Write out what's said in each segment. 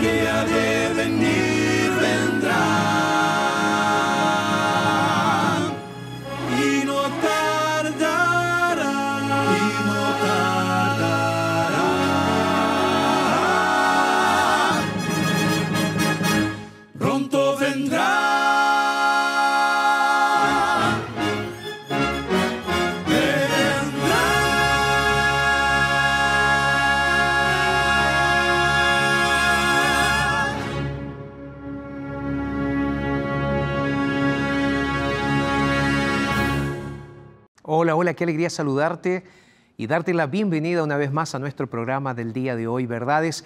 guiarei. Qué alegría saludarte y darte la bienvenida una vez más a nuestro programa del día de hoy, Verdades.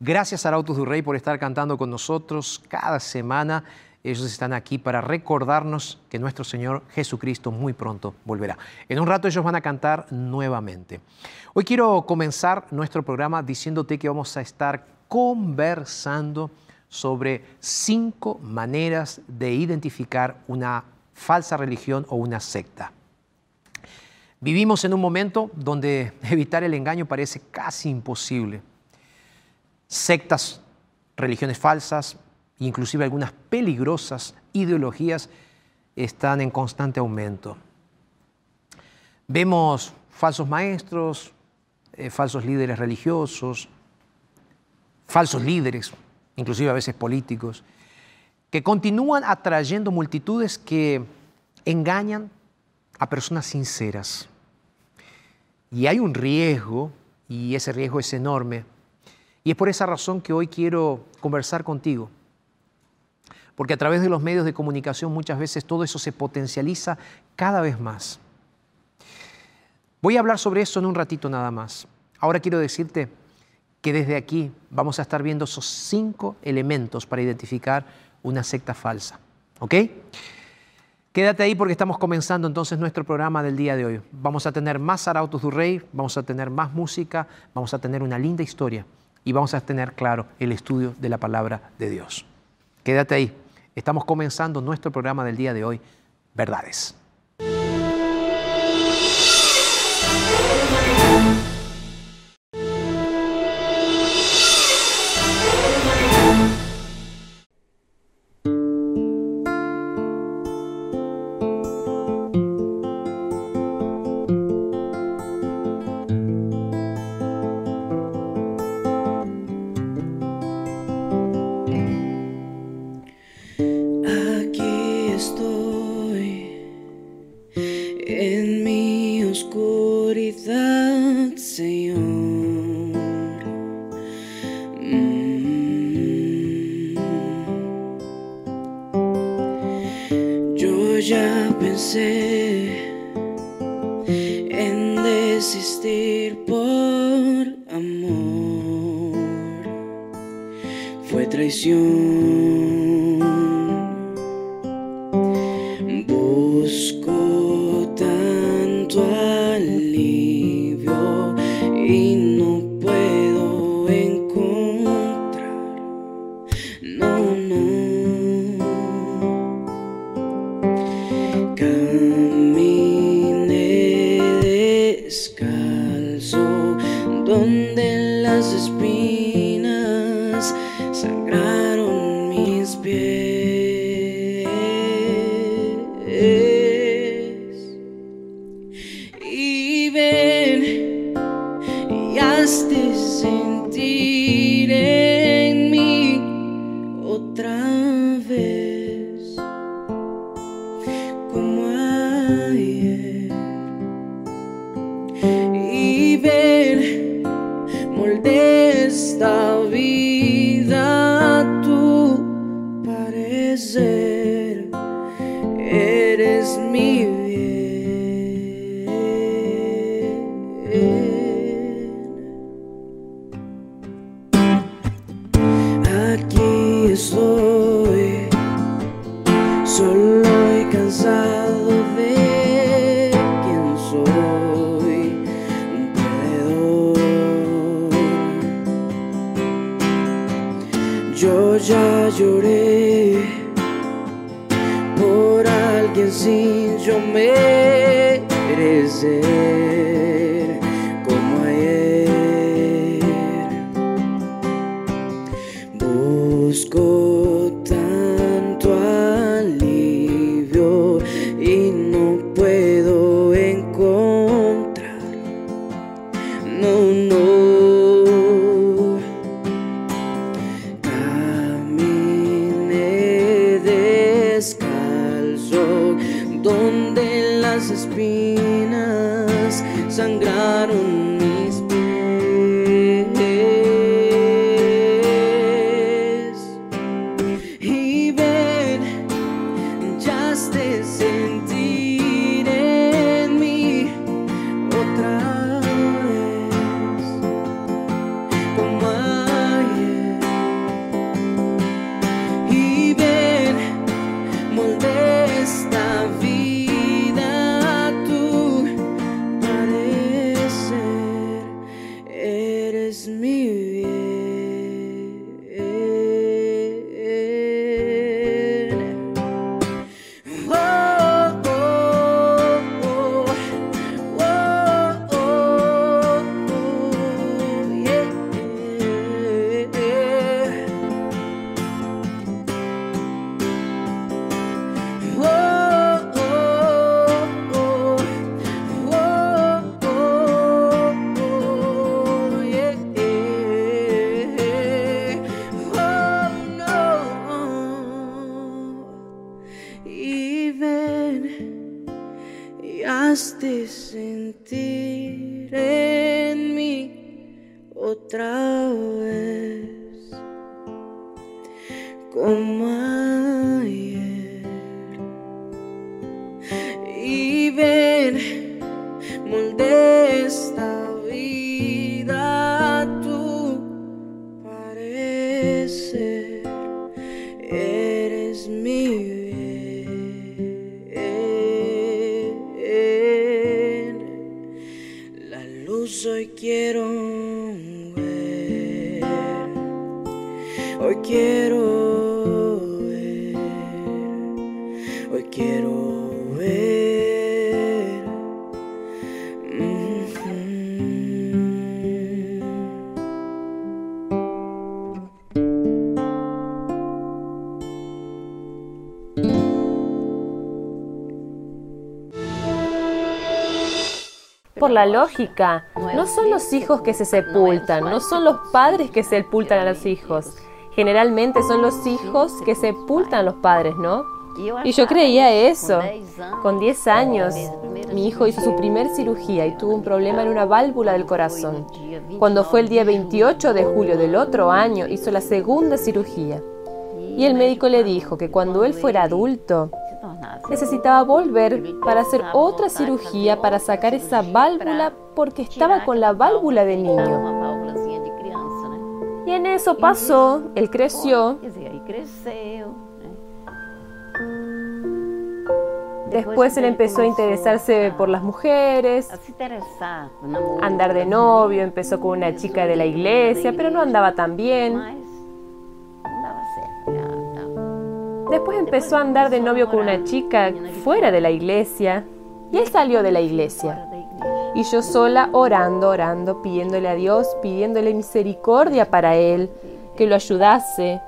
Gracias a Arautos du Rey por estar cantando con nosotros cada semana. Ellos están aquí para recordarnos que nuestro Señor Jesucristo muy pronto volverá. En un rato ellos van a cantar nuevamente. Hoy quiero comenzar nuestro programa diciéndote que vamos a estar conversando sobre cinco maneras de identificar una falsa religión o una secta. Vivimos en un momento donde evitar el engaño parece casi imposible. Sectas, religiones falsas, inclusive algunas peligrosas ideologías están en constante aumento. Vemos falsos maestros, eh, falsos líderes religiosos, falsos líderes, inclusive a veces políticos, que continúan atrayendo multitudes que engañan a personas sinceras. Y hay un riesgo, y ese riesgo es enorme. Y es por esa razón que hoy quiero conversar contigo. Porque a través de los medios de comunicación muchas veces todo eso se potencializa cada vez más. Voy a hablar sobre eso en un ratito nada más. Ahora quiero decirte que desde aquí vamos a estar viendo esos cinco elementos para identificar una secta falsa. ¿Ok? Quédate ahí porque estamos comenzando entonces nuestro programa del día de hoy. Vamos a tener más Arautos du Rey, vamos a tener más música, vamos a tener una linda historia y vamos a tener, claro, el estudio de la palabra de Dios. Quédate ahí. Estamos comenzando nuestro programa del día de hoy, Verdades. Como ayer. Y ven, molde la lógica, no son los hijos que se sepultan, no son los padres que sepultan a los hijos. Generalmente son los hijos que sepultan a los padres, ¿no? Y yo creía eso. Con 10 años, mi hijo hizo su primer cirugía y tuvo un problema en una válvula del corazón. Cuando fue el día 28 de julio del otro año, hizo la segunda cirugía. Y el médico le dijo que cuando él fuera adulto, necesitaba volver para hacer otra cirugía para sacar esa válvula porque estaba con la válvula de niño. Y en eso pasó, él creció, después él empezó a interesarse por las mujeres, andar de novio, empezó con una chica de la iglesia, pero no andaba tan bien. Después empezó a andar de novio con una chica fuera de la iglesia y él salió de la iglesia. Y yo sola orando, orando, pidiéndole a Dios, pidiéndole misericordia para él, que lo ayudase.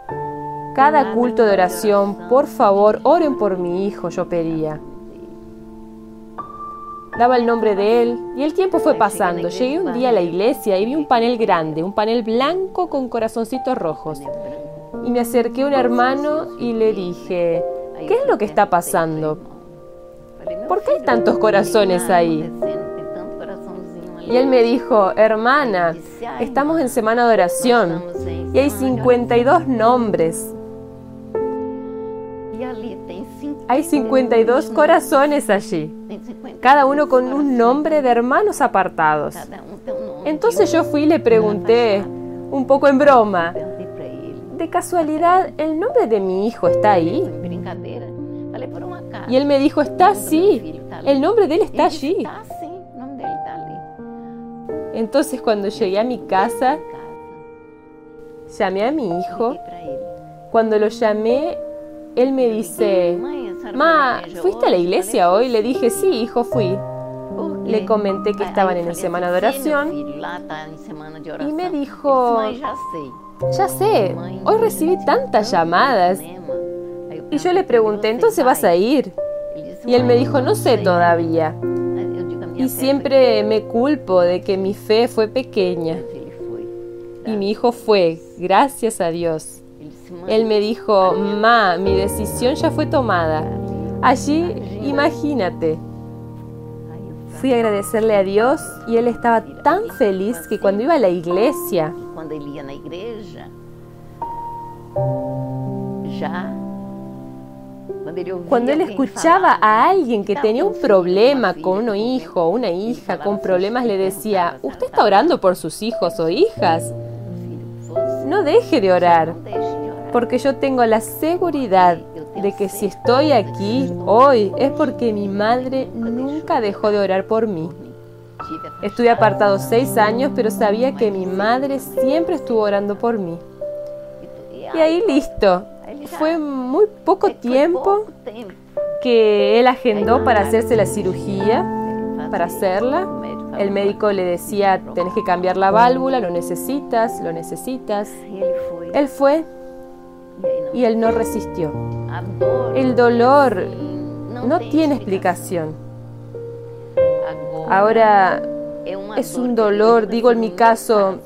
Cada culto de oración, por favor, oren por mi hijo, yo pedía. Daba el nombre de él y el tiempo fue pasando. Llegué un día a la iglesia y vi un panel grande, un panel blanco con corazoncitos rojos. Y me acerqué a un hermano y le dije, ¿qué es lo que está pasando? ¿Por qué hay tantos corazones ahí? Y él me dijo, hermana, estamos en semana de oración y hay 52 nombres. Hay 52 corazones allí, cada uno con un nombre de hermanos apartados. Entonces yo fui y le pregunté, un poco en broma, ¿de casualidad el nombre de mi hijo está ahí? Y él me dijo, está así, el nombre de él está allí. Entonces cuando llegué a mi casa, llamé a mi hijo. Cuando lo llamé, él me dice, Ma, ¿fuiste a la iglesia hoy? Le dije, sí, hijo, fui. Le comenté que estaban en la semana de oración. y me dijo, ya sé, hoy recibí tantas llamadas. Y yo le pregunté, ¿entonces vas a ir? Y él me dijo, no sé todavía. Y siempre me culpo de que mi fe fue pequeña. Y mi hijo fue, gracias a Dios. Él me dijo, Ma, mi decisión ya fue tomada. Allí, imagínate. Fui a agradecerle a Dios y él estaba tan feliz que cuando iba a la iglesia, Quando ele ia na igreja, já. Cuando él escuchaba a alguien que "Está tenía un problema uma filha", con un hijo o una hija con problemas, le decía, ¿usted está orando por sus hijos o hijas? "Filho, você No deje de orar." porque yo tengo la seguridad de que si estoy aquí hoy es porque mi madre nunca dejó de orar por mí. Estuve apartado seis años, pero sabía que mi madre siempre estuvo orando por mí. Y ahí listo. Fue muy poco tiempo que él agendó para hacerse la cirugía, para hacerla. El médico le decía, tenés que cambiar la válvula, lo necesitas, lo necesitas. Él fue y él no resistió. El dolor no tiene explicación. Ahora es un dolor, digo en mi caso,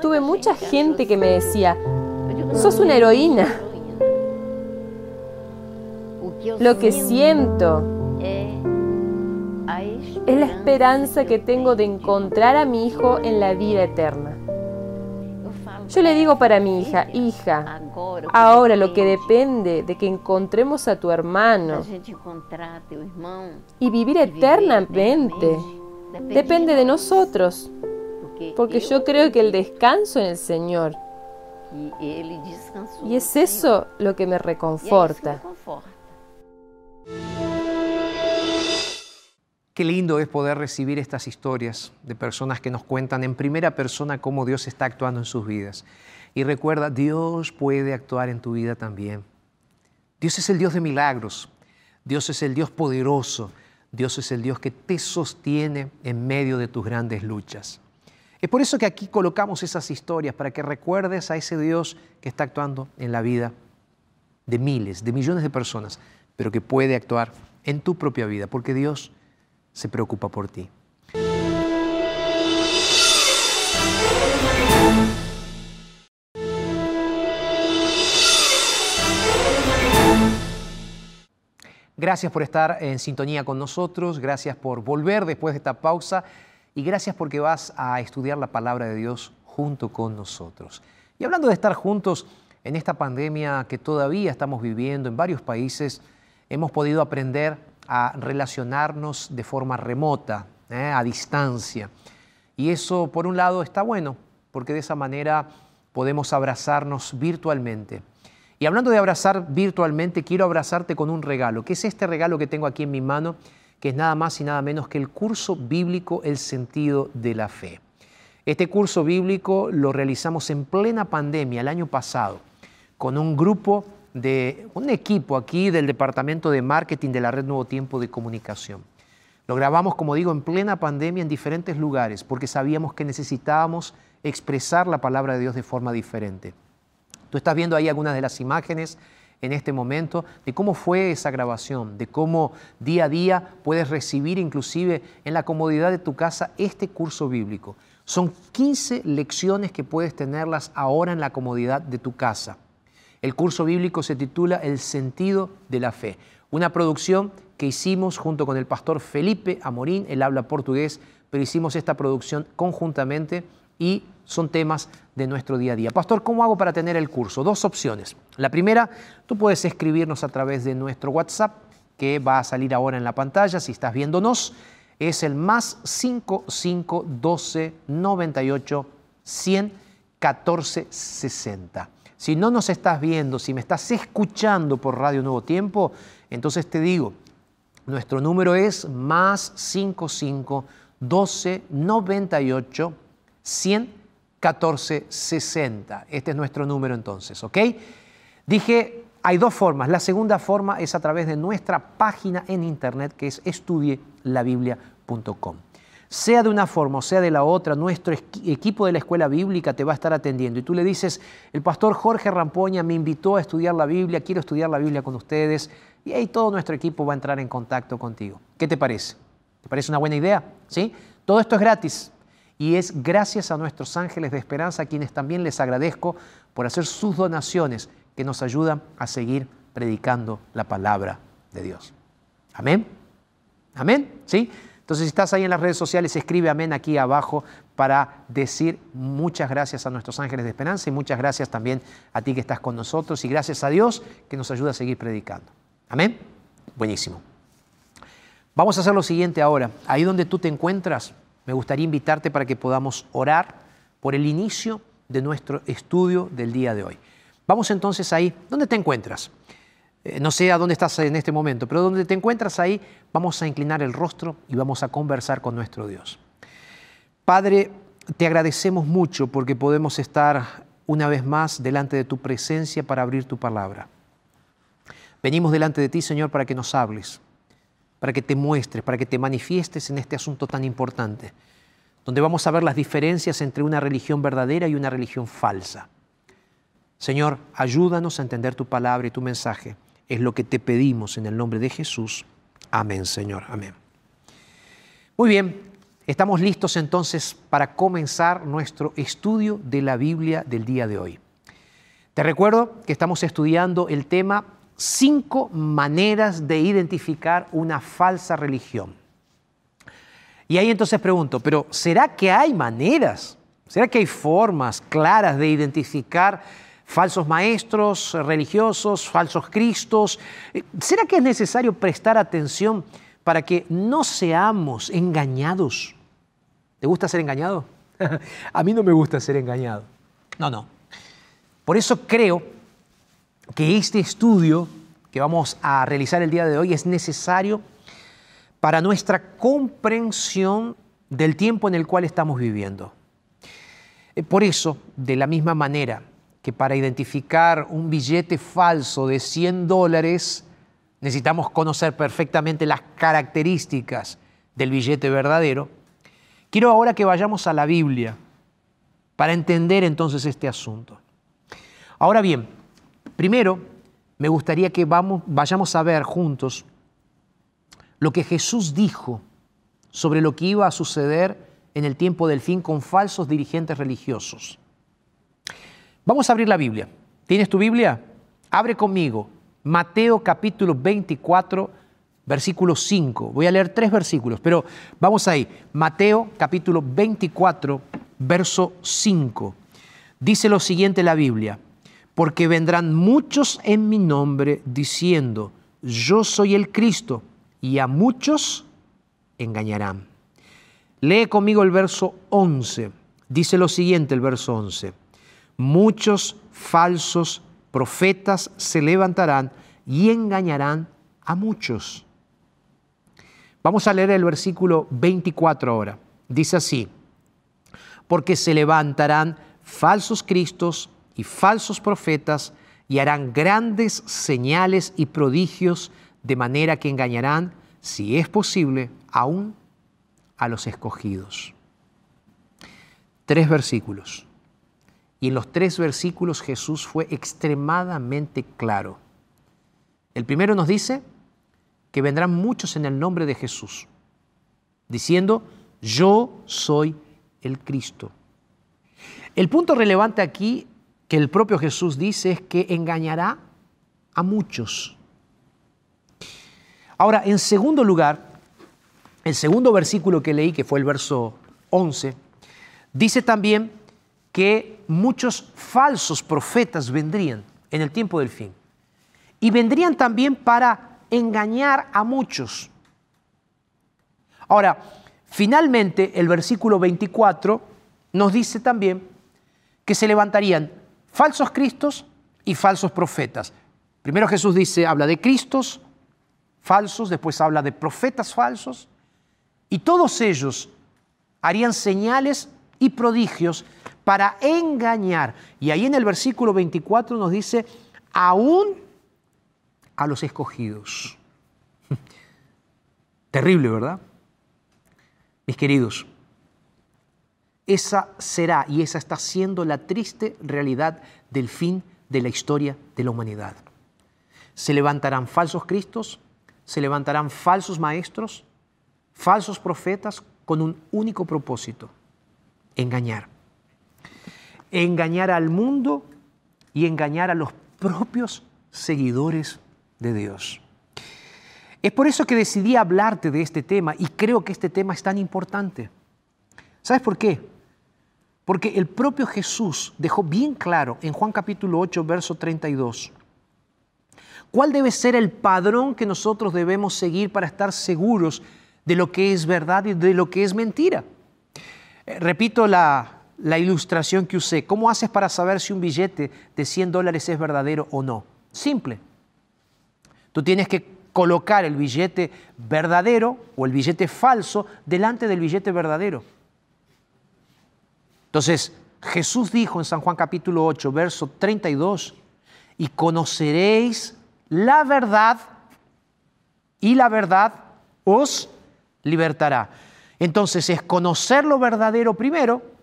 tuve mucha gente que me decía, sos "Não, una heroína. heroína." O que eu Lo que siento es la esperanza que tengo de encontrar a mi hijo en la vida eterna. Yo le digo para mi hija, "Filha, hija, ahora lo que depende de que encontremos a tu hermano y vivir eternamente depende de nosotros, porque yo creo que el descanso en el Señor, y es eso lo que me reconforta. Qué lindo es poder recibir estas historias de personas que nos cuentan en primera persona cómo Dios está actuando en sus vidas. Y recuerda, Dios puede actuar en tu vida también. Dios es el Dios de milagros. Dios es el Dios poderoso. Dios es el Dios que te sostiene en medio de tus grandes luchas. Es por eso que aquí colocamos esas historias, para que recuerdes a ese Dios que está actuando en la vida de miles, de millones de personas, pero que puede actuar en tu propia vida, porque Dios se preocupa por ti. Gracias por estar en sintonía con nosotros, gracias por volver después de esta pausa y gracias porque vas a estudiar la palabra de Dios junto con nosotros. Y hablando de estar juntos en esta pandemia que todavía estamos viviendo en varios países, hemos podido aprender a relacionarnos de forma remota, ¿eh? a distancia. Y eso, por un lado, está bueno, porque de esa manera podemos abrazarnos virtualmente. Y hablando de abrazar virtualmente, quiero abrazarte con un regalo, que es este regalo que tengo aquí en mi mano, que es nada más y nada menos que el curso bíblico El sentido de la fe. Este curso bíblico lo realizamos en plena pandemia el año pasado, con un grupo de un equipo aquí del Departamento de Marketing de la Red Nuevo Tiempo de Comunicación. Lo grabamos, como digo, en plena pandemia en diferentes lugares, porque sabíamos que necesitábamos expresar la palabra de Dios de forma diferente. Tú estás viendo ahí algunas de las imágenes en este momento de cómo fue esa grabación, de cómo día a día puedes recibir inclusive en la comodidad de tu casa este curso bíblico. Son 15 lecciones que puedes tenerlas ahora en la comodidad de tu casa. El curso bíblico se titula El sentido de la fe, una producción que hicimos junto con el pastor Felipe Amorín, él habla portugués, pero hicimos esta producción conjuntamente y son temas de nuestro día a día. Pastor, ¿cómo hago para tener el curso? Dos opciones. La primera, tú puedes escribirnos a través de nuestro WhatsApp, que va a salir ahora en la pantalla si estás viéndonos. Es el más 5512 98 100 14 60. Si no nos estás viendo, si me estás escuchando por Radio Nuevo Tiempo, entonces te digo, nuestro número es más 55 12 98 100 14 60. Este es nuestro número entonces, ¿ok? Dije, hay dos formas. La segunda forma es a través de nuestra página en internet que es estudielabiblia.com. Sea de una forma o sea de la otra, nuestro equipo de la escuela bíblica te va a estar atendiendo. Y tú le dices, el pastor Jorge Rampoña me invitó a estudiar la Biblia, quiero estudiar la Biblia con ustedes. Y ahí todo nuestro equipo va a entrar en contacto contigo. ¿Qué te parece? ¿Te parece una buena idea? ¿Sí? Todo esto es gratis. Y es gracias a nuestros ángeles de esperanza, a quienes también les agradezco por hacer sus donaciones que nos ayudan a seguir predicando la palabra de Dios. Amén. Amén. ¿Sí? Entonces, si estás ahí en las redes sociales, escribe amén aquí abajo para decir muchas gracias a nuestros ángeles de esperanza y muchas gracias también a ti que estás con nosotros y gracias a Dios que nos ayuda a seguir predicando. Amén. Buenísimo. Vamos a hacer lo siguiente ahora. Ahí donde tú te encuentras, me gustaría invitarte para que podamos orar por el inicio de nuestro estudio del día de hoy. Vamos entonces ahí. ¿Dónde te encuentras? Eh, no sé a dónde estás en este momento, pero donde te encuentras ahí, vamos a inclinar el rostro y vamos a conversar con nuestro Dios. Padre, te agradecemos mucho porque podemos estar una vez más delante de tu presencia para abrir tu palabra. Venimos delante de ti, Señor, para que nos hables, para que te muestres, para que te manifiestes en este asunto tan importante, donde vamos a ver las diferencias entre una religión verdadera y una religión falsa. Señor, ayúdanos a entender tu palabra y tu mensaje es lo que te pedimos en el nombre de Jesús. Amén, Señor. Amén. Muy bien, estamos listos entonces para comenzar nuestro estudio de la Biblia del día de hoy. Te recuerdo que estamos estudiando el tema cinco maneras de identificar una falsa religión. Y ahí entonces pregunto, pero ¿será que hay maneras? ¿Será que hay formas claras de identificar falsos maestros religiosos, falsos cristos. Eh, ¿Será que es necesario prestar atención para que no seamos engañados? ¿Te gusta ser engañado? A mí no me gusta ser engañado. No, no. Por eso creo que este estudio que vamos a realizar el día de hoy es necesario para nuestra comprensión del tiempo en el cual estamos viviendo. Eh, por eso, de la misma manera que para identificar un billete falso de 100 dólares necesitamos conocer perfectamente las características del billete verdadero, quiero ahora que vayamos a la Biblia para entender entonces este asunto. Ahora bien, primero me gustaría que vamos, vayamos a ver juntos lo que Jesús dijo sobre lo que iba a suceder en el tiempo del fin con falsos dirigentes religiosos. Vamos a abrir la Biblia. ¿Tienes tu Biblia? Abre conmigo. Mateo capítulo 24, versículo 5. Voy a leer tres versículos, pero vamos ahí. Mateo capítulo 24, verso 5. Dice lo siguiente la Biblia, porque vendrán muchos en mi nombre diciendo, yo soy el Cristo, y a muchos engañarán. Lee conmigo el verso 11. Dice lo siguiente el verso 11 muchos falsos profetas se levantarán y engañarán a muchos. Vamos a leer el versículo 24 ahora. Dice así, porque se levantarán falsos cristos y falsos profetas y harán grandes señales y prodigios de manera que engañarán, si es posible, aún a los escogidos. Tres versículos. Y en los tres versículos Jesús fue extremadamente claro. El primero nos dice que vendrán muchos en el nombre de Jesús, diciendo, yo soy el Cristo. El punto relevante aquí que el propio Jesús dice es que engañará a muchos. Ahora, en segundo lugar, el segundo versículo que leí, que fue el verso 11, dice también que muchos falsos profetas vendrían en el tiempo del fin. Y vendrían también para engañar a muchos. Ahora, finalmente el versículo 24 nos dice también que se levantarían falsos cristos y falsos profetas. Primero Jesús dice, habla de cristos falsos, después habla de profetas falsos, y todos ellos harían señales y prodigios para engañar. Y ahí en el versículo 24 nos dice, aún a los escogidos. Terrible, ¿verdad? Mis queridos, esa será y esa está siendo la triste realidad del fin de la historia de la humanidad. Se levantarán falsos cristos, se levantarán falsos maestros, falsos profetas con un único propósito, engañar. Engañar al mundo y engañar a los propios seguidores de Dios. Es por eso que decidí hablarte de este tema y creo que este tema es tan importante. ¿Sabes por qué? Porque el propio Jesús dejó bien claro en Juan capítulo 8, verso 32, cuál debe ser el padrón que nosotros debemos seguir para estar seguros de lo que es verdad y de lo que es mentira. Eh, repito la, la ilustración que usé. ¿Cómo haces para saber si un billete de 100 dólares es verdadero o no? Simple. Tú tienes que colocar el billete verdadero o el billete falso delante del billete verdadero. Entonces, Jesús dijo en San Juan capítulo 8, verso 32, y conoceréis la verdad y la verdad os libertará. Entonces es conocer lo verdadero primero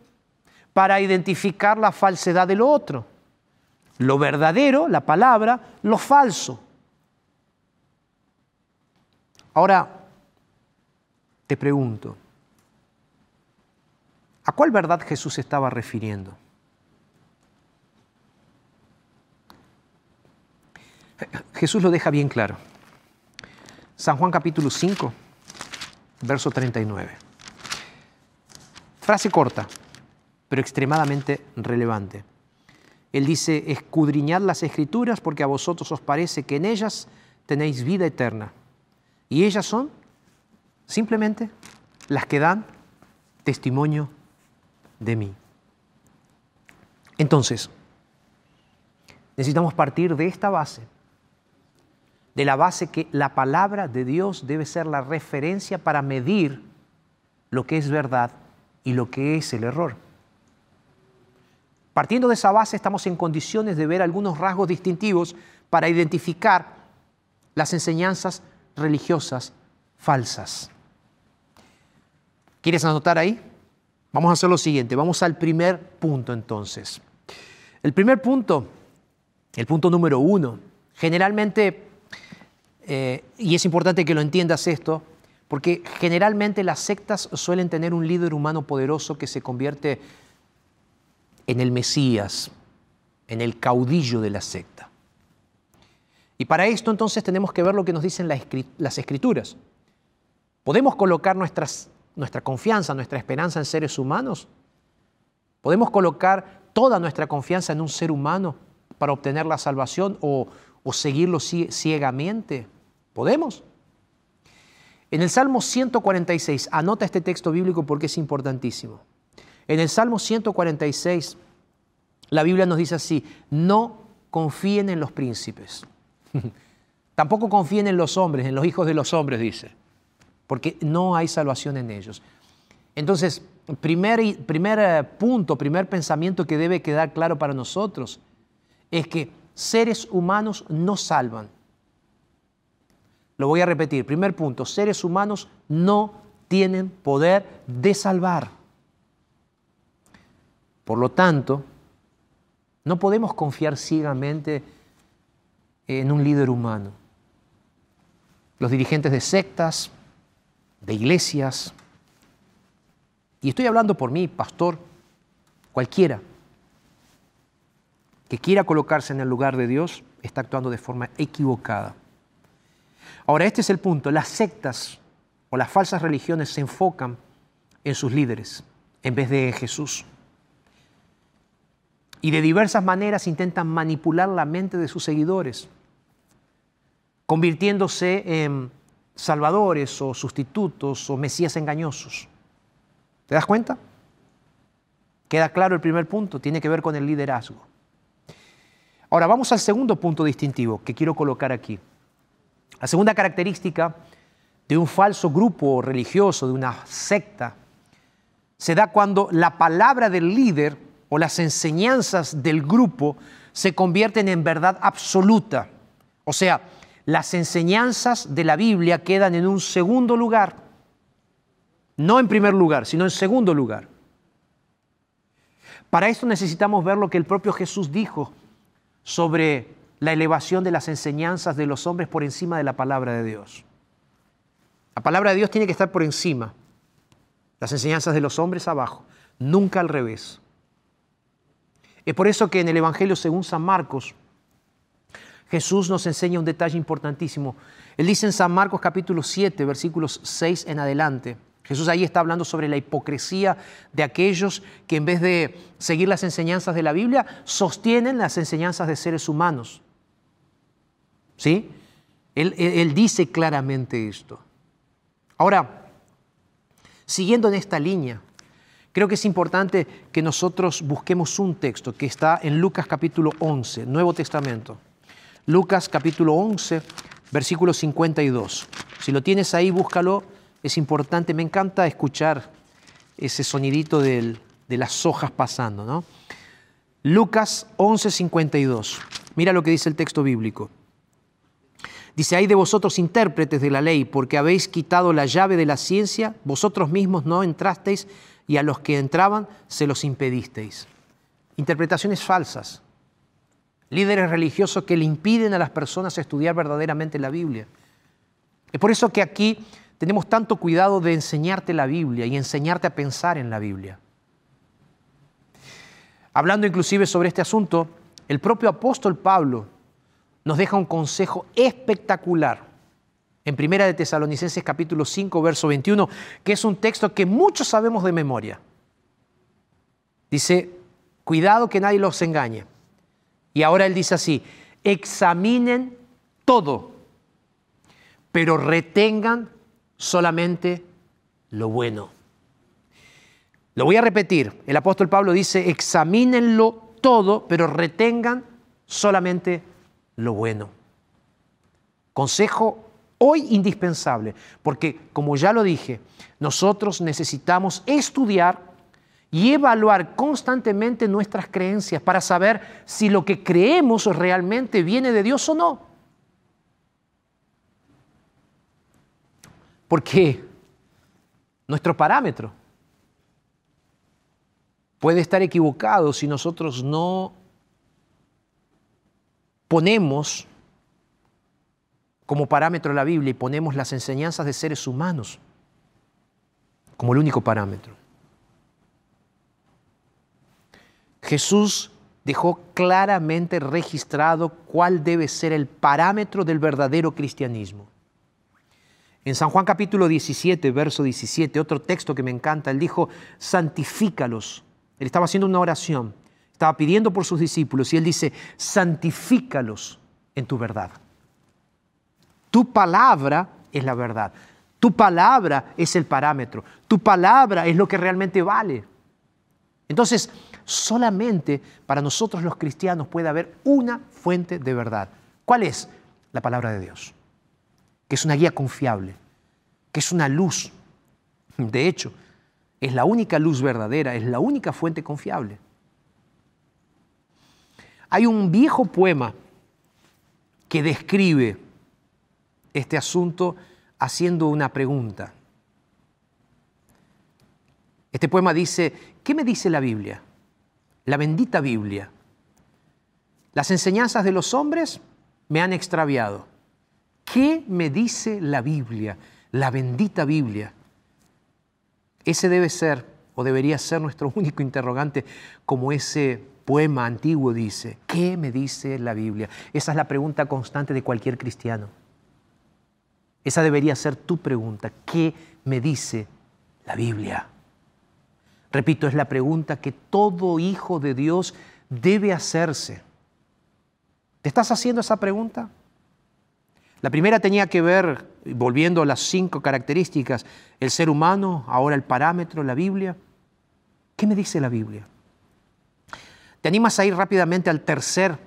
para identificar la falsedad de lo otro. Lo verdadero, la palabra, lo falso. Ahora, te pregunto, ¿a cuál verdad Jesús estaba refiriendo? Jesús lo deja bien claro. San Juan capítulo 5, verso 39. Frase corta, pero extremadamente relevante. Él dice, escudriñad las escrituras porque a vosotros os parece que en ellas tenéis vida eterna y ellas son simplemente las que dan testimonio de mí. Entonces, necesitamos partir de esta base, de la base que la palabra de Dios debe ser la referencia para medir lo que es verdad y lo que es el error. Partiendo de esa base estamos en condiciones de ver algunos rasgos distintivos para identificar las enseñanzas religiosas falsas. ¿Quieres anotar ahí? Vamos a hacer lo siguiente, vamos al primer punto entonces. El primer punto, el punto número uno, generalmente, eh, y es importante que lo entiendas esto, porque generalmente las sectas suelen tener un líder humano poderoso que se convierte en el Mesías, en el caudillo de la secta. Y para esto entonces tenemos que ver lo que nos dicen las escrituras. ¿Podemos colocar nuestra confianza, nuestra esperanza en seres humanos? ¿Podemos colocar toda nuestra confianza en un ser humano para obtener la salvación o, o seguirlo ciegamente? ¿Podemos? En el Salmo 146, anota este texto bíblico porque es importantísimo. En el Salmo 146, la Biblia nos dice así, no confíen en los príncipes. Tampoco confíen en los hombres, en los hijos de los hombres, dice, porque no hay salvación en ellos. Entonces, primer, primer eh, punto, primer pensamiento que debe quedar claro para nosotros es que seres humanos no salvan. Lo voy a repetir. Primer punto, seres humanos no tienen poder de salvar. Por lo tanto, no podemos confiar ciegamente en un líder humano. Los dirigentes de sectas, de iglesias, y estoy hablando por mí, pastor, cualquiera que quiera colocarse en el lugar de Dios, está actuando de forma equivocada. Ahora, este es el punto. Las sectas o las falsas religiones se enfocan en sus líderes en vez de en Jesús. Y de diversas maneras intentan manipular la mente de sus seguidores, convirtiéndose en salvadores o sustitutos o mesías engañosos. ¿Te das cuenta? Queda claro el primer punto, tiene que ver con el liderazgo. Ahora vamos al segundo punto distintivo que quiero colocar aquí. La segunda característica de un falso grupo religioso, de una secta, se da cuando la palabra del líder o las enseñanzas del grupo se convierten en verdad absoluta. O sea, las enseñanzas de la Biblia quedan en un segundo lugar. No en primer lugar, sino en segundo lugar. Para esto necesitamos ver lo que el propio Jesús dijo sobre la elevación de las enseñanzas de los hombres por encima de la palabra de Dios. La palabra de Dios tiene que estar por encima, las enseñanzas de los hombres abajo, nunca al revés. Es por eso que en el Evangelio según San Marcos, Jesús nos enseña un detalle importantísimo. Él dice en San Marcos capítulo 7, versículos 6 en adelante, Jesús ahí está hablando sobre la hipocresía de aquellos que en vez de seguir las enseñanzas de la Biblia, sostienen las enseñanzas de seres humanos. ¿Sí? Él, él dice claramente esto. Ahora, siguiendo en esta línea, creo que es importante que nosotros busquemos un texto que está en Lucas capítulo 11, Nuevo Testamento. Lucas capítulo 11, versículo 52. Si lo tienes ahí, búscalo es importante, me encanta escuchar ese sonidito de las hojas pasando, ¿no? Lucas 11:52. Mira lo que dice el texto bíblico. Dice, hay de vosotros intérpretes de la ley, porque habéis quitado la llave de la ciencia, vosotros mismos no entrasteis y a los que entraban se los impedisteis. Interpretaciones falsas. Líderes religiosos que le impiden a las personas estudiar verdaderamente la Biblia. Es por eso que aquí tenemos tanto cuidado de enseñarte la Biblia y enseñarte a pensar en la Biblia. Hablando inclusive sobre este asunto, el propio apóstol Pablo nos deja un consejo espectacular en Primera de Tesalonicenses capítulo 5 verso 21, que es un texto que muchos sabemos de memoria. Dice, cuidado que nadie los engañe. Y ahora él dice así, examinen todo, pero retengan solamente lo bueno. Lo voy a repetir. El apóstol Pablo dice, examínenlo todo, pero retengan solamente lo bueno. Consejo hoy indispensable, porque como ya lo dije, nosotros necesitamos estudiar y evaluar constantemente nuestras creencias para saber si lo que creemos realmente viene de Dios o no. Porque nuestro parámetro puede estar equivocado si nosotros no ponemos como parámetro la Biblia y ponemos las enseñanzas de seres humanos como el único parámetro. Jesús dejó claramente registrado cuál debe ser el parámetro del verdadero cristianismo. En San Juan capítulo 17, verso 17, otro texto que me encanta, él dijo, santifícalos. Él estaba haciendo una oración, estaba pidiendo por sus discípulos y él dice, santifícalos en tu verdad. Tu palabra es la verdad. Tu palabra es el parámetro. Tu palabra es lo que realmente vale. Entonces, solamente para nosotros los cristianos puede haber una fuente de verdad. ¿Cuál es? La palabra de Dios que es una guía confiable, que es una luz. De hecho, es la única luz verdadera, es la única fuente confiable. Hay un viejo poema que describe este asunto haciendo una pregunta. Este poema dice, ¿qué me dice la Biblia? La bendita Biblia. Las enseñanzas de los hombres me han extraviado. ¿Qué me dice la Biblia, la bendita Biblia? Ese debe ser o debería ser nuestro único interrogante, como ese poema antiguo dice. ¿Qué me dice la Biblia? Esa es la pregunta constante de cualquier cristiano. Esa debería ser tu pregunta. ¿Qué me dice la Biblia? Repito, es la pregunta que todo hijo de Dios debe hacerse? ¿Te estás haciendo esa pregunta? La primera tenía que ver, volviendo a las cinco características, el ser humano, ahora el parámetro, la Biblia. ¿Qué me dice la Biblia? ¿Te animas a ir rápidamente al tercer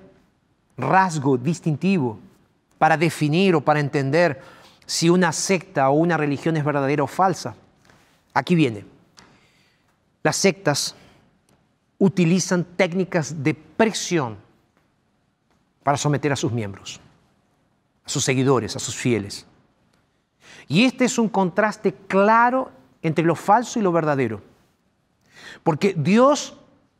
rasgo distintivo para definir o para entender si una secta o una religión es verdadera o falsa? Aquí viene. Las sectas utilizan técnicas de presión para someter a sus miembros, a sus seguidores, a sus fieles. Y este es un contraste claro entre lo falso y lo verdadero. Porque Dios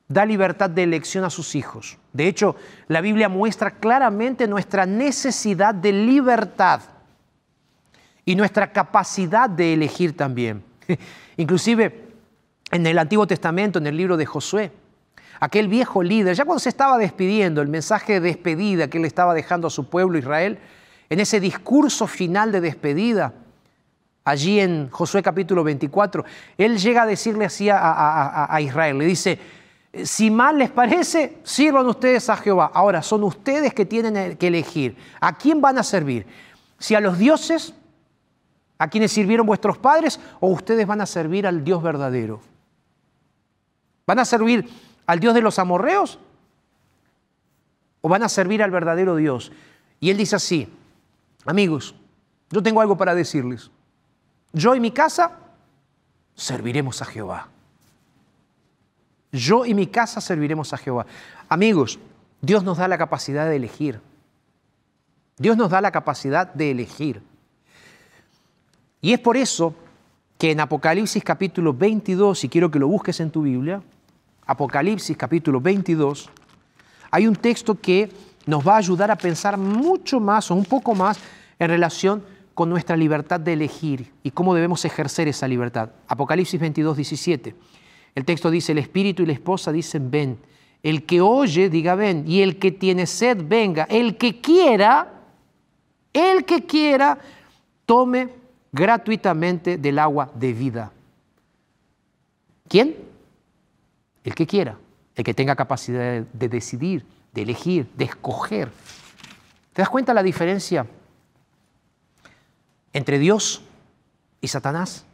da libertad de elección a sus hijos. De hecho, la Biblia muestra claramente nuestra necesidad de libertad y nuestra capacidad de elegir también. Inclusive en el Antiguo Testamento, en el libro de Josué, aquel viejo líder, ya cuando se estaba despidiendo, el mensaje de despedida que él estaba dejando a su pueblo Israel, en ese discurso final de despedida, allí en Josué capítulo 24, él llega a decirle así a, a Israel, le dice, si mal les parece, sirvan ustedes a Jehová. Ahora, son ustedes que tienen que elegir. ¿A quién van a servir? Si a los dioses, a quienes sirvieron vuestros padres, o ustedes van a servir al Dios verdadero. ¿Van a servir al Dios de los amorreos? ¿O van a servir al verdadero Dios? Y él dice así, amigos, yo tengo algo para decirles. Yo y mi casa serviremos a Jehová. Yo y mi casa serviremos a Jehová. Amigos, Dios nos da la capacidad de elegir. Dios nos da la capacidad de elegir. Y es por eso que en Apocalipsis capítulo 22, y quiero que lo busques en tu Biblia, Apocalipsis capítulo 22, hay un texto que nos va a ayudar a pensar mucho más o un poco más en relación con nuestra libertad de elegir y cómo debemos ejercer esa libertad. Apocalipsis 22, 17. El texto dice, el espíritu y la esposa dicen, ven. El que oye, diga, ven. Y el que tiene sed, venga. El que quiera, el que quiera, tome gratuitamente del agua de vida. ¿Quién? El que quiera, el que tenga capacidad de decidir, de elegir, de escoger. ¿Te das cuenta la diferencia entre Dios y Satanás?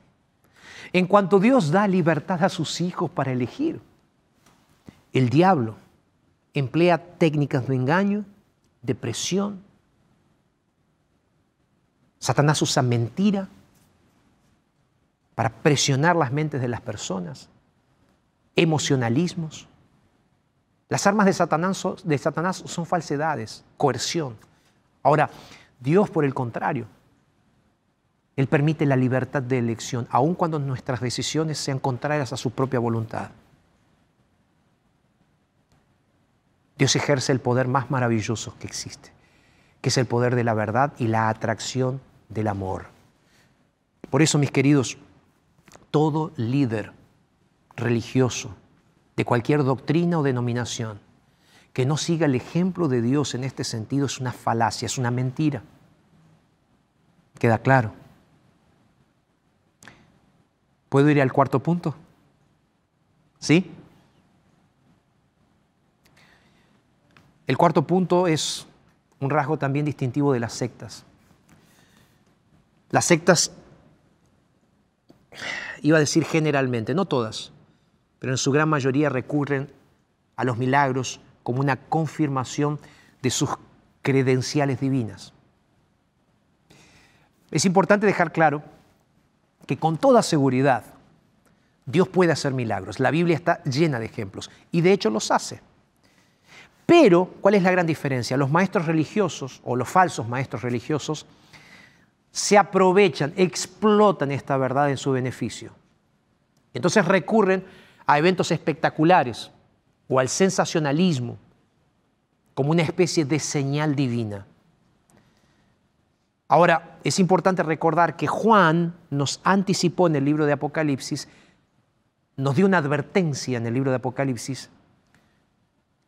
En cuanto Dios da libertad a sus hijos para elegir, el diablo emplea técnicas de engaño, de presión. Satanás usa mentira para presionar las mentes de las personas, emocionalismos. Las armas de Satanás, son, de Satanás son falsedades, coerción. Ahora, Dios por el contrario, él permite la libertad de elección, aun cuando nuestras decisiones sean contrarias a su propia voluntad. Dios ejerce el poder más maravilloso que existe, que es el poder de la verdad y la atracción del amor. Por eso, mis queridos, todo líder religioso de cualquier doctrina o denominación que no siga el ejemplo de Dios en este sentido es una falacia, es una mentira. ¿Queda claro? ¿Puedo ir al cuarto punto? ¿Sí? El cuarto punto es un rasgo también distintivo de las sectas. Las sectas, iba a decir generalmente, no todas, pero en su gran mayoría recurren a los milagros como una confirmación de sus credenciales divinas. Es importante dejar claro que con toda seguridad Dios puede hacer milagros. La Biblia está llena de ejemplos y de hecho los hace. Pero, ¿cuál es la gran diferencia? Los maestros religiosos o los falsos maestros religiosos se aprovechan, explotan esta verdad en su beneficio. Entonces recurren a eventos espectaculares o al sensacionalismo como una especie de señal divina. Ahora, es importante recordar que Juan nos anticipó en el libro de Apocalipsis, nos dio una advertencia en el libro de Apocalipsis,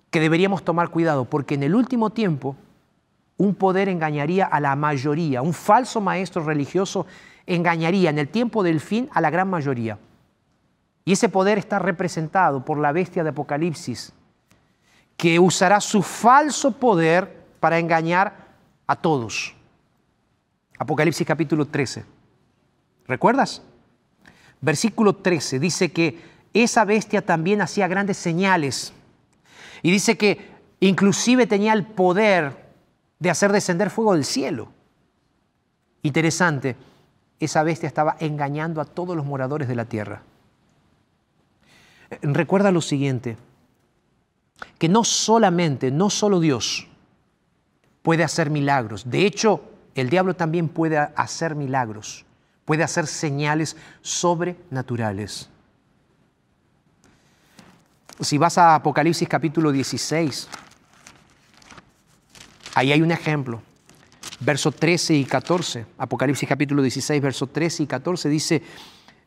que deberíamos tomar cuidado, porque en el último tiempo un poder engañaría a la mayoría, un falso maestro religioso engañaría en el tiempo del fin a la gran mayoría. Y ese poder está representado por la bestia de Apocalipsis, que usará su falso poder para engañar a todos. Apocalipsis capítulo 13. ¿Recuerdas? Versículo 13 dice que esa bestia también hacía grandes señales y dice que inclusive tenía el poder de hacer descender fuego del cielo. Interesante, esa bestia estaba engañando a todos los moradores de la tierra. Recuerda lo siguiente, que no solamente, no solo Dios puede hacer milagros, de hecho, el diablo también puede hacer milagros, puede hacer señales sobrenaturales. Si vas a Apocalipsis capítulo 16, ahí hay un ejemplo. Verso 13 y 14, Apocalipsis capítulo 16, verso 13 y 14 dice,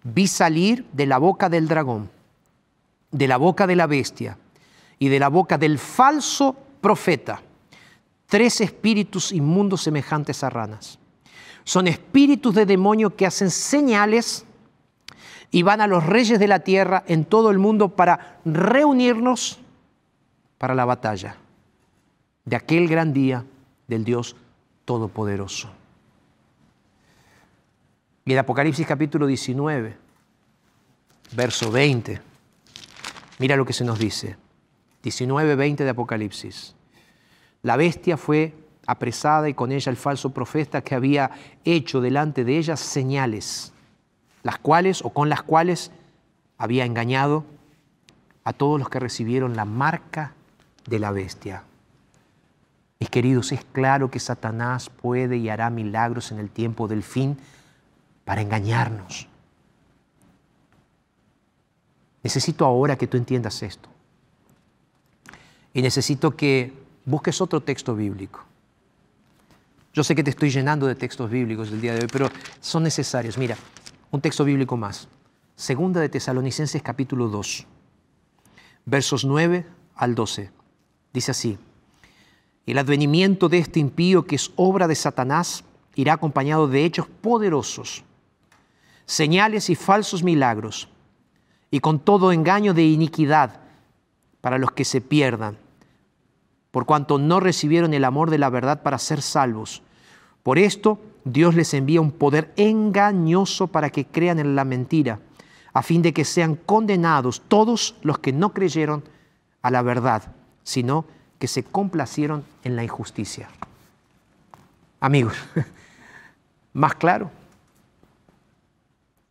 vi salir de la boca del dragón, de la boca de la bestia y de la boca del falso profeta tres espíritus inmundos semejantes a ranas. Son espíritus de demonio que hacen señales y van a los reyes de la tierra en todo el mundo para reunirnos para la batalla de aquel gran día del Dios Todopoderoso. Y en Apocalipsis capítulo 19, verso 20, mira lo que se nos dice. 19, 20 de Apocalipsis. La bestia fue apresada y con ella el falso profeta que había hecho delante de ella señales, las cuales o con las cuales había engañado a todos los que recibieron la marca de la bestia. Mis queridos, es claro que Satanás puede y hará milagros en el tiempo del fin para engañarnos. Necesito ahora que tú entiendas esto. Y necesito que busques otro texto bíblico. Yo sé que te estoy llenando de textos bíblicos el día de hoy, pero son necesarios. Mira, un texto bíblico más. Segunda de Tesalonicenses capítulo 2, versos 9 al 12. Dice así, el advenimiento de este impío que es obra de Satanás irá acompañado de hechos poderosos, señales y falsos milagros, y con todo engaño de iniquidad para los que se pierdan por cuanto no recibieron el amor de la verdad para ser salvos. Por esto Dios les envía un poder engañoso para que crean en la mentira, a fin de que sean condenados todos los que no creyeron a la verdad, sino que se complacieron en la injusticia. Amigos, más claro.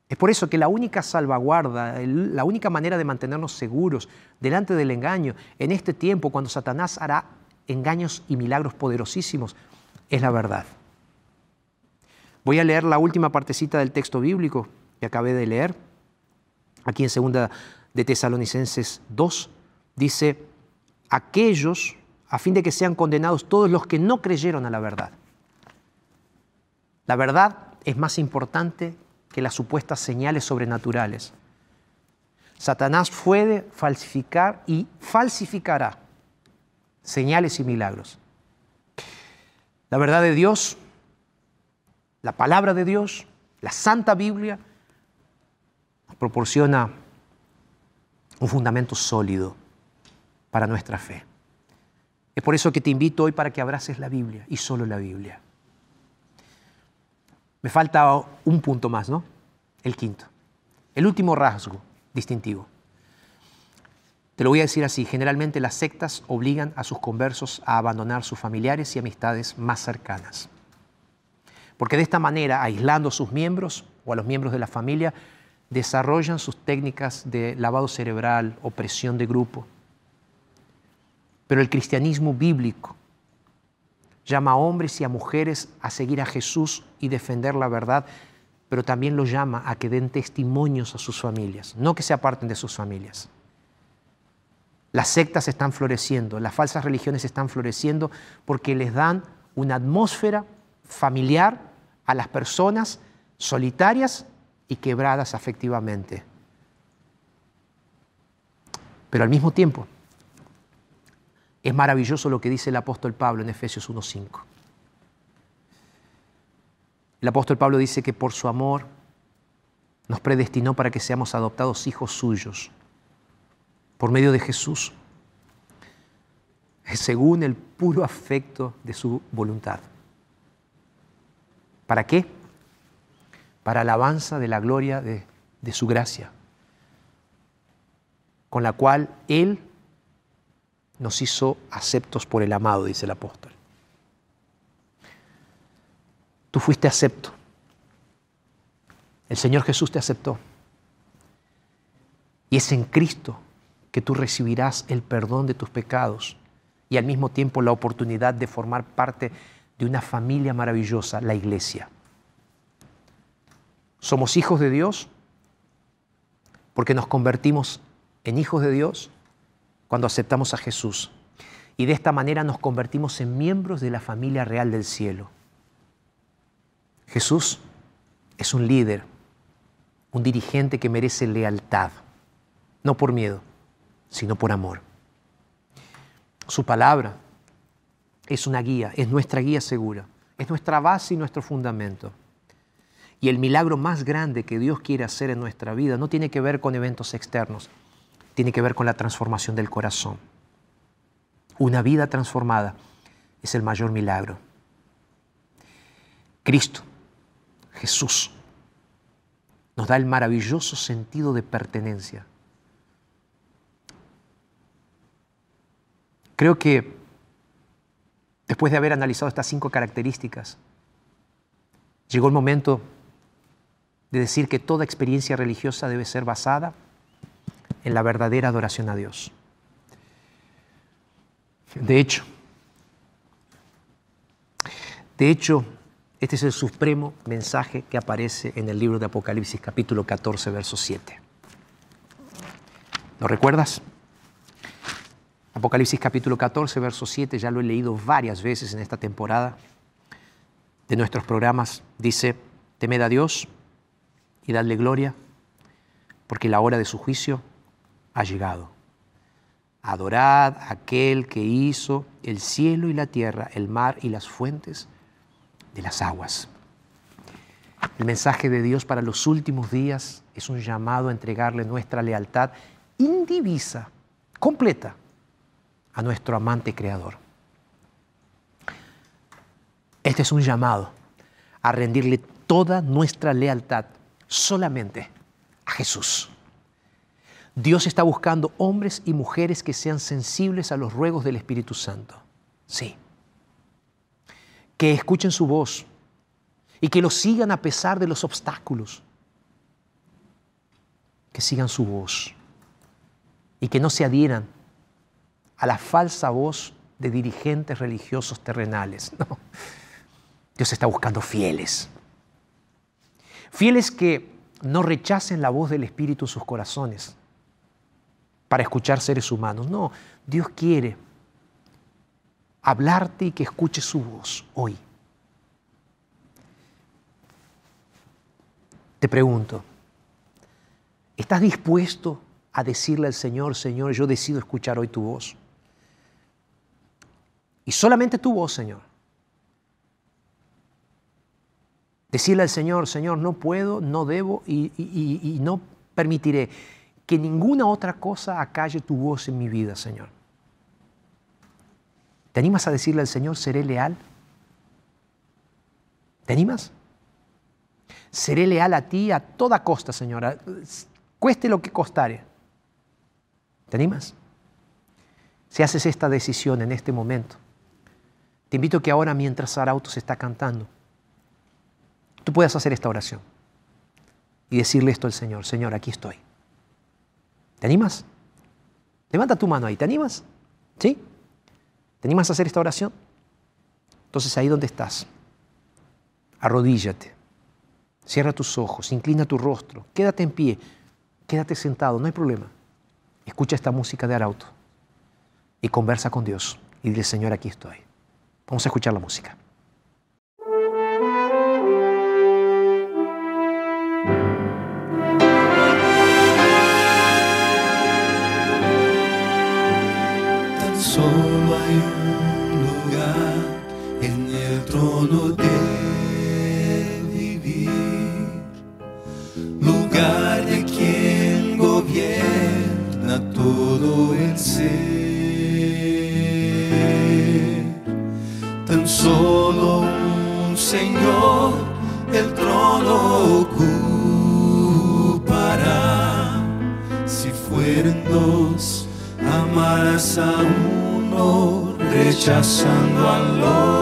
Es por eso que la única salvaguarda, la única manera de mantenernos seguros delante del engaño en este tiempo, cuando Satanás hará engaños y milagros poderosísimos, es la verdad. Voy a leer la última partecita del texto bíblico que acabé de leer, aquí en segunda de Tesalonicenses 2, dice, aquellos, a fin de que sean condenados todos los que no creyeron a la verdad. La verdad es más importante que las supuestas señales sobrenaturales. Satanás puede falsificar y falsificará señales y milagros. La verdad de Dios, la palabra de Dios, la Santa Biblia, proporciona un fundamento sólido para nuestra fe. Es por eso que te invito hoy para que abraces la Biblia y solo la Biblia. Me falta un punto más, ¿no? El quinto. El último rasgo distintivo. Te lo voy a decir así, generalmente las sectas obligan a sus conversos a abandonar sus familiares y amistades más cercanas. Porque de esta manera, aislando a sus miembros o a los miembros de la familia, desarrollan sus técnicas de lavado cerebral o presión de grupo. Pero el cristianismo bíblico llama a hombres y a mujeres a seguir a Jesús y defender la verdad, pero también los llama a que den testimonios a sus familias, no que se aparten de sus familias. Las sectas están floreciendo, las falsas religiones están floreciendo porque les dan una atmósfera familiar a las personas solitarias y quebradas afectivamente. Pero al mismo tiempo, es maravilloso lo que dice el apóstol Pablo en Efesios 1.5. El apóstol Pablo dice que por su amor nos predestinó para que seamos adoptados hijos suyos por medio de Jesús. según el puro afecto de su voluntad. ¿Para qué? Para alabanza de la gloria de, de su gracia, con la cual Él nos hizo aceptos por el amado, dice el apóstol. Tú fuiste acepto. El Señor Jesús te aceptó. Y es en Cristo que tú recibirás el perdón de tus pecados y al mismo tiempo la oportunidad de formar parte de una familia maravillosa, la iglesia. Somos hijos de Dios porque nos convertimos en hijos de Dios cuando aceptamos a Jesús. Y de esta manera nos convertimos en miembros de la familia real del cielo. Jesús es un líder, un dirigente que merece lealtad, no por miedo, sino por amor. Su palabra es una guía, es nuestra guía segura, es nuestra base y nuestro fundamento. Y el milagro más grande que Dios quiere hacer en nuestra vida no tiene que ver con eventos externos, tiene que ver con la transformación del corazón. Una vida transformada es el mayor milagro. Cristo, Jesús, nos da el maravilloso sentido de pertenencia. Creo que después de haber analizado estas cinco características, llegó el momento de decir que toda experiencia religiosa debe ser basada en la verdadera adoración a Dios. De hecho, de hecho, este es el supremo mensaje que aparece en el libro de Apocalipsis capítulo 14, verso 7. ¿Lo recuerdas? Apocalipsis capítulo 14, verso 7, ya lo he leído varias veces en esta temporada de nuestros programas. Dice, temed a Dios y dadle gloria, porque la hora de su juicio ha llegado. Adorad a aquel que hizo el cielo y la tierra, el mar y las fuentes de las aguas. El mensaje de Dios para los últimos días es un llamado a entregarle nuestra lealtad indivisa, completa, a nuestro amante creador. Este es un llamado a rendirle toda nuestra lealtad solamente a Jesús. Dios está buscando hombres y mujeres que sean sensibles a los ruegos del Espíritu Santo. Sí. Que escuchen su voz y que lo sigan a pesar de los obstáculos. Que sigan su voz y que no se adhieran a la falsa voz de dirigentes religiosos terrenales. No. Dios está buscando fieles. Fieles que no rechacen la voz del Espíritu en sus corazones para escuchar seres humanos. No, Dios quiere hablarte y que escuches su voz hoy. Te pregunto, ¿estás dispuesto a decirle al Señor, Señor, yo decido escuchar hoy tu voz? Y solamente tu voz, Señor. Decirle al Señor, Señor, no puedo, no debo y no permitiré que ninguna otra cosa acalle tu voz en mi vida, Señor. ¿Te animas a decirle al Señor, seré leal? ¿Te animas? Seré leal a ti a toda costa, Señor, cueste lo que costare. ¿Te animas? Si haces esta decisión en este momento, te invito a que ahora, mientras Arautos está cantando, tú puedas hacer esta oración y decirle esto al Señor, Señor, aquí estoy. ¿Te animas? Levanta tu mano ahí, ¿te animas? ¿Sí? ¿Te animas a hacer esta oración? Entonces ahí donde estás, arrodíllate, cierra tus ojos, inclina tu rostro, quédate en pie, quédate sentado, no hay problema. Escucha esta música de Arauto y conversa con Dios y dile, Señor, aquí estoy. Vamos a escuchar la música. Solo hay un lugar en el trono de rechazando al Lord.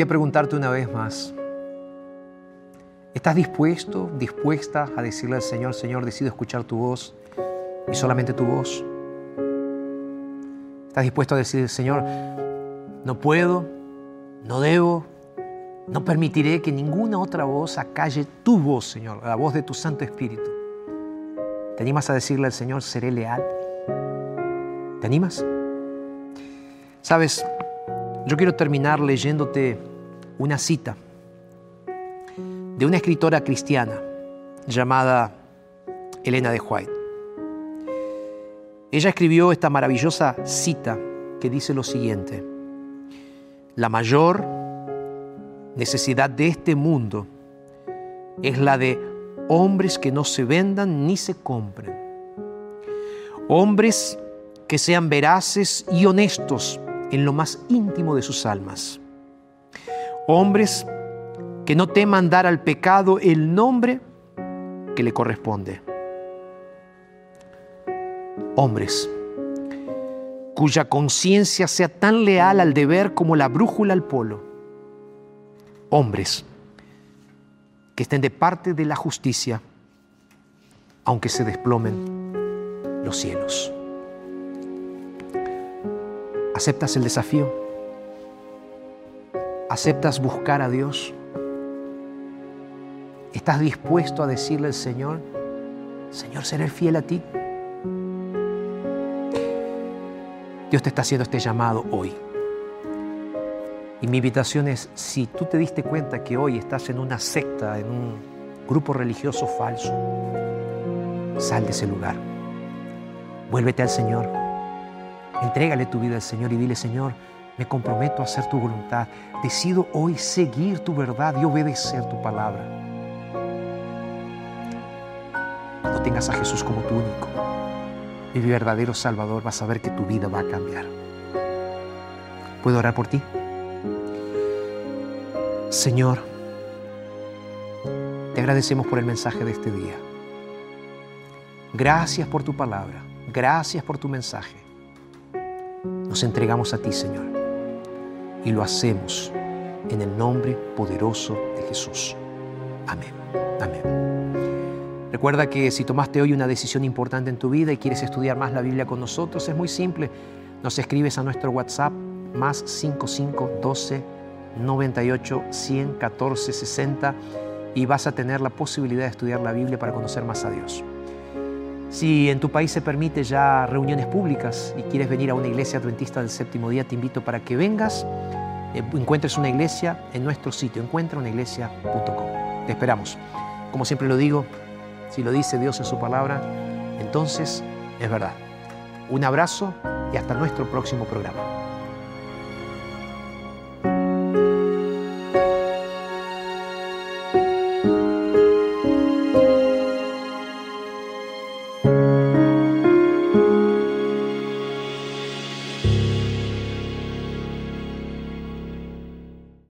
Voy a preguntarte una vez más. ¿Estás dispuesto, dispuesta a decirle al Señor, Señor, decido escuchar tu voz y solamente tu voz? ¿Estás dispuesto a decir, Señor, no puedo, no debo, no permitiré que ninguna otra voz acalle tu voz, Señor, la voz de tu Santo Espíritu? ¿Te animas a decirle al Señor, seré leal? ¿Te animas? Sabes, yo quiero terminar leyéndote una cita de una escritora cristiana llamada Elena de White. Ella escribió esta maravillosa cita que dice lo siguiente, la mayor necesidad de este mundo es la de hombres que no se vendan ni se compren, hombres que sean veraces y honestos en lo más íntimo de sus almas, hombres que no teman dar al pecado el nombre que le corresponde hombres cuya conciencia sea tan leal al deber como la brújula al polo. Hombres que estén de parte de la justicia, aunque se desplomen los cielos. ¿Aceptas el desafío? ¿Aceptas buscar a Dios? ¿Estás dispuesto a decirle al Señor, Señor, seré fiel a ti? Dios te está haciendo este llamado hoy. Y mi invitación es, si tú te diste cuenta que hoy estás en una secta, en un grupo religioso falso, sal de ese lugar. Vuélvete al Señor. Entrégale tu vida al Señor y dile, Señor, me comprometo a hacer tu voluntad. Decido hoy seguir tu verdad y obedecer tu palabra. Cuando tengas a Jesús como tu único, mi verdadero Salvador, vas a ver que tu vida va a cambiar. ¿Puedo orar por ti? Señor, te agradecemos por el mensaje de este día. Gracias por tu palabra. Gracias por tu mensaje. Nos entregamos a ti, Señor. Y lo hacemos en el nombre poderoso de Jesús. Amén. Amén. Recuerda que si tomaste hoy una decisión importante en tu vida y quieres estudiar más la Biblia con nosotros, es muy simple. Nos escribes a nuestro WhatsApp más 55 12 98 100 14 60 y vas a tener la posibilidad de estudiar la Biblia para conocer más a Dios. Si en tu país se permite ya reuniones públicas y quieres venir a una iglesia adventista del séptimo día, te invito para que vengas, eh, encuentres una iglesia en nuestro sitio, encuentraunaiglesia.com. Te esperamos. Como siempre lo digo, si lo dice Dios en su palabra, entonces es verdad. Un abrazo y hasta nuestro próximo programa.